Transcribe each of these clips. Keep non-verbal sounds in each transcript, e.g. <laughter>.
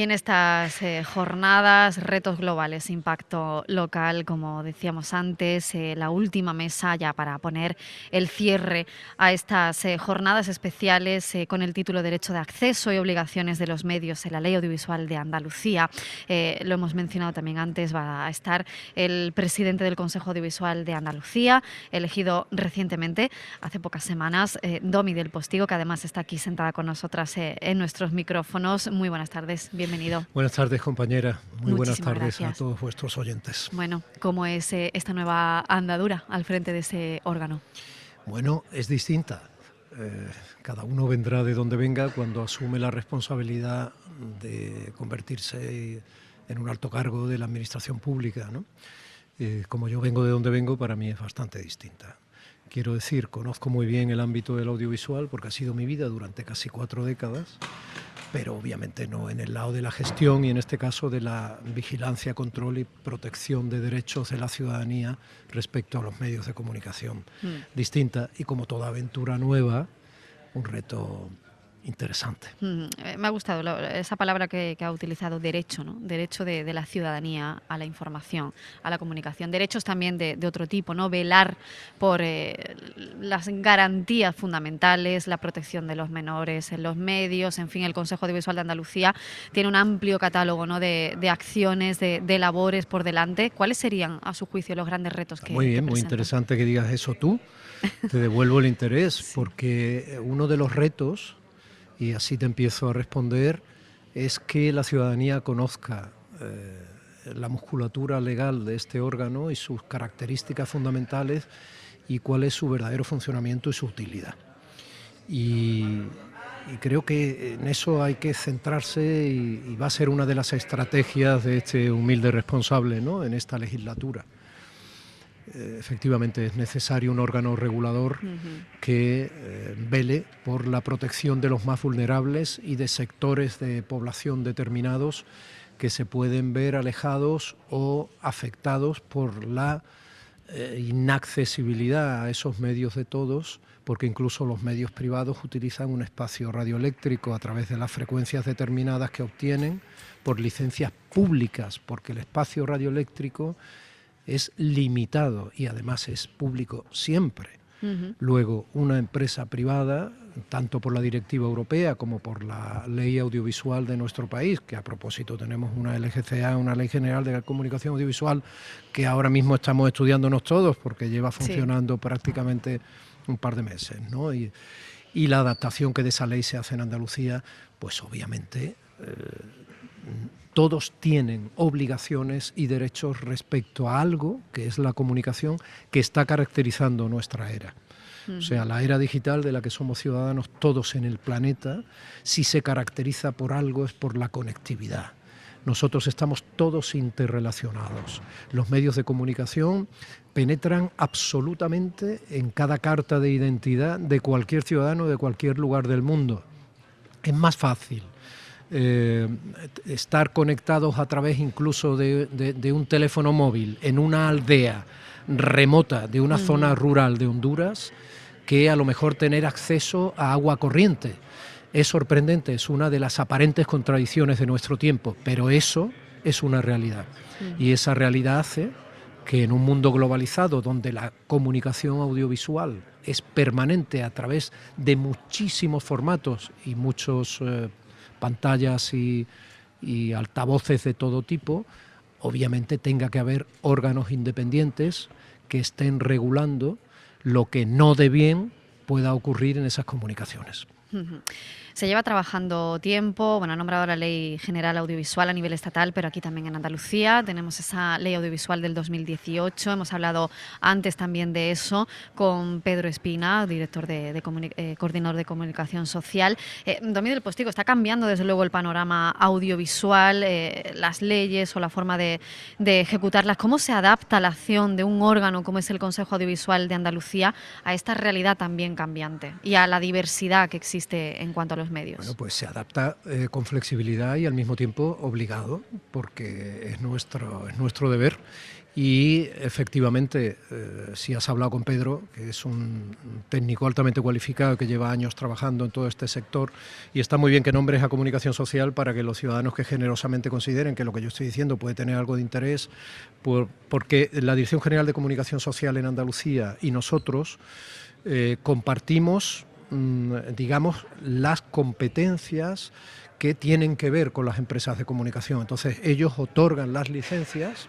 Y en estas eh, jornadas, retos globales, impacto local, como decíamos antes, eh, la última mesa ya para poner el cierre a estas eh, jornadas especiales con el título Derecho de Acceso y Obligaciones de los Medios en la Ley Audiovisual de Andalucía. lo hemos mencionado también antes, va a estar el presidente del Consejo Audiovisual de Andalucía, elegido recientemente, hace pocas semanas, Domi del Postigo, que además está aquí sentada con nosotras en nuestros micrófonos. Muy buenas tardes bienvenido. Buenas tardes, compañera. Muy buenas tardes a todos vuestros oyentes. Bueno, ¿cómo es eh, esta nueva andadura al frente de ese órgano? Bueno, es distinta. Eh, cada uno vendrá de donde venga cuando asume la responsabilidad de convertirse en un alto cargo de la administración pública. ¿no? Eh, como yo vengo de donde vengo, para mí es bastante distinta. Quiero decir, conozco muy bien el ámbito del audiovisual porque ha sido mi vida durante casi cuatro décadas pero obviamente no en el lado de la gestión y en este caso de la vigilancia, control y protección de derechos de la ciudadanía respecto a los medios de comunicación mm. distinta y como toda aventura nueva, un reto interesante. Mm, eh, me ha gustado esa palabra que, ha utilizado, derecho, ¿no? derecho de, la ciudadanía a la información, a la comunicación, derechos también de, otro tipo, ¿no? velar por eh, las garantías fundamentales, la protección de los menores en los medios, en fin, el Consejo Audiovisual de Andalucía tiene un amplio catálogo ¿no? de, acciones, de, labores por delante. ¿Cuáles serían, a su juicio, los grandes retos que Muy bien, muy interesante que digas eso tú. Te devuelvo el interés, <laughs> porque uno de los retos y así te empiezo a responder, es que la ciudadanía conozca eh, la musculatura legal de este órgano y sus características fundamentales y cuál es su verdadero funcionamiento y su utilidad. Y, creo que en eso hay que centrarse y, va a ser una de las estrategias de este humilde responsable ¿no? en esta legislatura. Efectivamente es necesario un órgano regulador que eh, vele por la protección de los más vulnerables y de sectores de población determinados que se pueden ver alejados o afectados por la eh, inaccesibilidad a esos medios de todos, porque incluso los medios privados utilizan un espacio radioeléctrico a través de las frecuencias determinadas que obtienen por licencias públicas, porque el espacio radioeléctrico es limitado y además es público siempre. Luego, una empresa privada, tanto por la directiva europea como por la ley audiovisual de nuestro país, que a propósito tenemos una LGCA, una Ley General de la Comunicación Audiovisual, que ahora mismo estamos estudiándonos todos porque lleva funcionando prácticamente un par de meses, ¿no? Y, la adaptación que de esa ley se hace en Andalucía, pues obviamente eh, todos tienen obligaciones y derechos respecto a algo, que es la comunicación, que está caracterizando nuestra era. O sea, la era digital de la que somos ciudadanos todos en el planeta, si se caracteriza por algo es por la conectividad. Nosotros estamos todos interrelacionados. Los medios de comunicación penetran absolutamente en cada carta de identidad de cualquier ciudadano de cualquier lugar del mundo. Es más fácil eh, estar conectados a través incluso de, un teléfono móvil en una aldea remota de una zona rural de Honduras que a lo mejor tener acceso a agua corriente. Es sorprendente, es una de las aparentes contradicciones de nuestro tiempo, pero eso es una realidad. Y esa realidad hace que en un mundo globalizado donde la comunicación audiovisual es permanente a través de muchísimos formatos y muchos eh, pantallas y, altavoces de todo tipo, obviamente tenga que haber órganos independientes que estén regulando lo que no de bien pueda ocurrir en esas comunicaciones. Se lleva trabajando tiempo, bueno, ha nombrado la Ley General Audiovisual a nivel estatal, pero aquí también en Andalucía tenemos esa Ley Audiovisual del 2018. Hemos hablado antes también de eso con Pedro Espina, director de, eh, coordinador de comunicación social. Eh, del Postigo, está cambiando desde luego el panorama audiovisual, eh, las leyes o la forma de, de ejecutarlas. ¿Cómo se adapta la acción de un órgano como es el Consejo Audiovisual de Andalucía a esta realidad también cambiante y a la diversidad que existe en cuanto a los medios? Bueno, pues se adapta eh, con flexibilidad y al mismo tiempo obligado, porque es nuestro, es nuestro deber. Y efectivamente, eh, si has hablado con Pedro, que es un técnico altamente cualificado que lleva años trabajando en todo este sector, y está muy bien que nombres a comunicación social para que los ciudadanos que generosamente consideren que lo que yo estoy diciendo puede tener algo de interés, porque la Dirección General de Comunicación Social en Andalucía y nosotros eh, compartimos, digamos, las competencias que tienen que ver con las empresas de comunicación. Entonces, ellos otorgan las licencias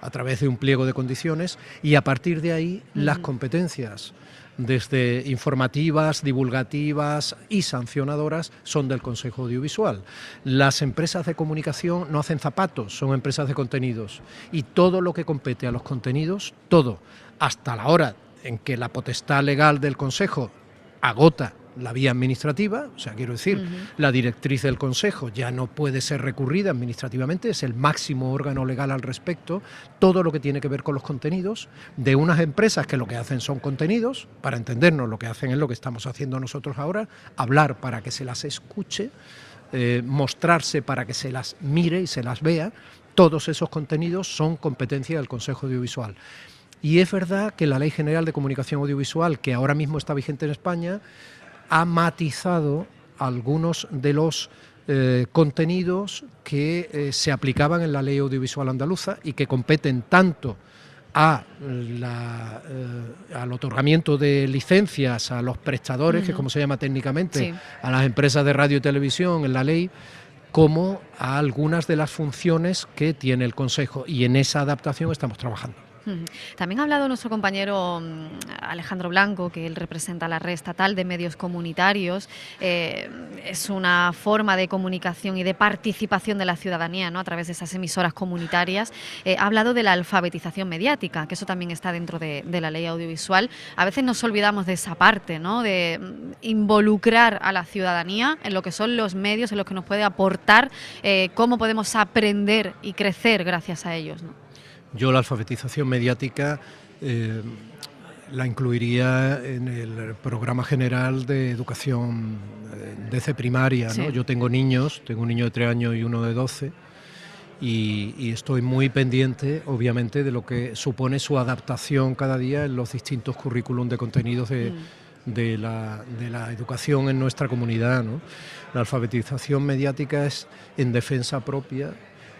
a través de un pliego de condiciones y a partir de ahí las competencias desde informativas, divulgativas y sancionadoras son del Consejo Audiovisual. Las empresas de comunicación no hacen zapatos, son empresas de contenidos y todo lo que compete a los contenidos, todo, hasta la hora en que la potestad legal del Consejo agota la vía administrativa, o sea, quiero decir, la directriz del Consejo ya no puede ser recurrida administrativamente, es el máximo órgano legal al respecto, todo lo que tiene que ver con los contenidos de unas empresas que lo que hacen son contenidos, para entendernos lo que hacen es lo que estamos haciendo nosotros ahora, hablar para que se las escuche, eh, mostrarse para que se las mire y se las vea, todos esos contenidos son competencia del Consejo Audiovisual. Y es verdad que la Ley General de Comunicación Audiovisual, que ahora mismo está vigente en España, ha matizado algunos de los eh, contenidos que eh, se aplicaban en la ley audiovisual andaluza y que competen tanto a eh, al otorgamiento de licencias a los prestadores, que es como se llama técnicamente, a las empresas de radio y televisión en la ley, como a algunas de las funciones que tiene el Consejo. Y en esa adaptación estamos trabajando. También ha hablado nuestro compañero mm, Alejandro Blanco, que él representa la red estatal de medios comunitarios. Eh, es una forma de comunicación y de participación de la ciudadanía ¿no? a través de esas emisoras comunitarias. Eh, ha hablado de la alfabetización mediática, que eso también está dentro de, la ley audiovisual. A veces nos olvidamos de esa parte, ¿no? de mm, involucrar a la ciudadanía en lo que son los medios, en lo que nos puede aportar, eh, cómo podemos aprender y crecer gracias a ellos. ¿no? Yo la alfabetización mediática eh, la incluiría en el programa general de educación eh, desde primaria. Yo tengo niños, tengo un niño de 3 años y uno de 12, y, estoy muy pendiente, obviamente, de lo que supone su adaptación cada día en los distintos currículum de contenidos de, mm. la, de la, educación en nuestra comunidad. La alfabetización mediática es, en defensa propia,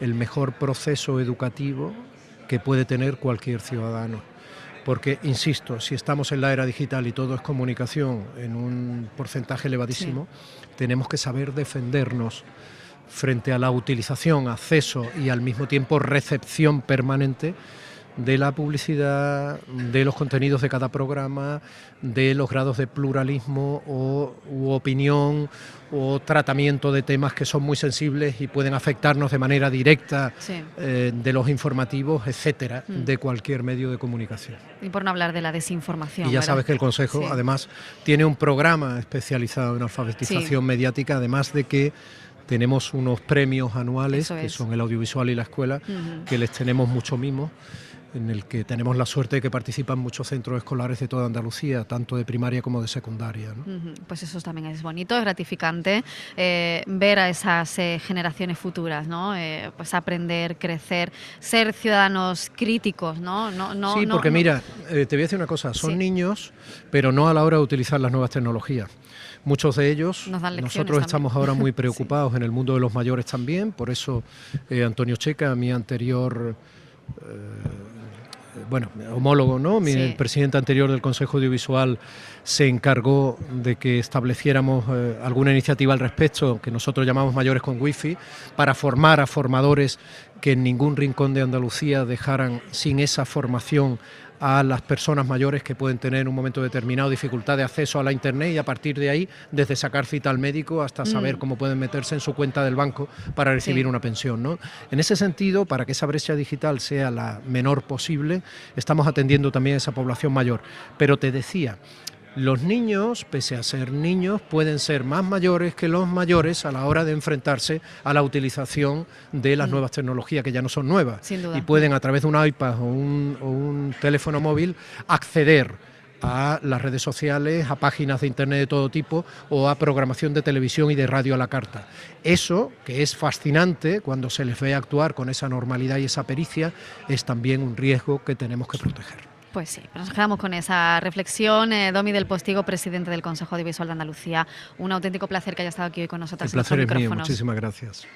el mejor proceso educativo que puede tener cualquier ciudadano. Porque, insisto, si estamos en la era digital y todo es comunicación en un porcentaje elevadísimo, tenemos que saber defendernos frente a la utilización, acceso y al mismo tiempo recepción permanente de la publicidad, de los contenidos de cada programa, de los grados de pluralismo o u opinión o tratamiento de temas que son muy sensibles y pueden afectarnos de manera directa eh, de los informativos, etcétera, mm. de cualquier medio de comunicación. Y por no hablar de la desinformación. Y ya sabes que el Consejo, además, tiene un programa especializado en alfabetización mediática, además de que tenemos unos premios anuales, que son el audiovisual y la escuela, que les tenemos mucho mimo en el que tenemos la suerte de que participan muchos centros escolares de toda Andalucía, tanto de primaria como de secundaria. Pues eso también es bonito, es gratificante eh, ver a esas eh, generaciones futuras, ¿no? Eh, pues aprender, crecer, ser ciudadanos críticos, ¿no? no, sí, porque mira, te voy a decir una cosa, son niños, pero no a la hora de utilizar las nuevas tecnologías. Muchos de ellos, nosotros estamos ahora muy <laughs> preocupados en el mundo de los mayores también, por eso Antonio Checa, mi anterior bueno, homólogo, ¿no? Mi, presidente anterior del Consejo Audiovisual se encargó de que estableciéramos eh, alguna iniciativa al respecto, que nosotros llamamos Mayores con Wifi, para formar a formadores que en ningún rincón de Andalucía dejaran sin esa formación a las personas mayores que pueden tener en un momento determinado dificultad de acceso a la Internet y a partir de ahí, desde sacar cita al médico hasta mm. saber cómo pueden meterse en su cuenta del banco para recibir una pensión. ¿no? En ese sentido, para que esa brecha digital sea la menor posible, estamos atendiendo también a esa población mayor. Pero te decía, los niños, pese a ser niños, pueden ser más mayores que los mayores a la hora de enfrentarse a la utilización de las mm. nuevas tecnologías, que ya no son nuevas. Y pueden a través de un iPad o un, teléfono móvil acceder a las redes sociales, a páginas de internet de todo tipo o a programación de televisión y de radio a la carta. Eso, que es fascinante cuando se les ve actuar con esa normalidad y esa pericia, es también un riesgo que tenemos que proteger. Pues sí, nos quedamos con esa reflexión. Eh, Domi del Postigo, presidente del Consejo Audiovisual de Andalucía, un auténtico placer que haya estado aquí hoy con nosotros. El placer es mío, muchísimas gracias.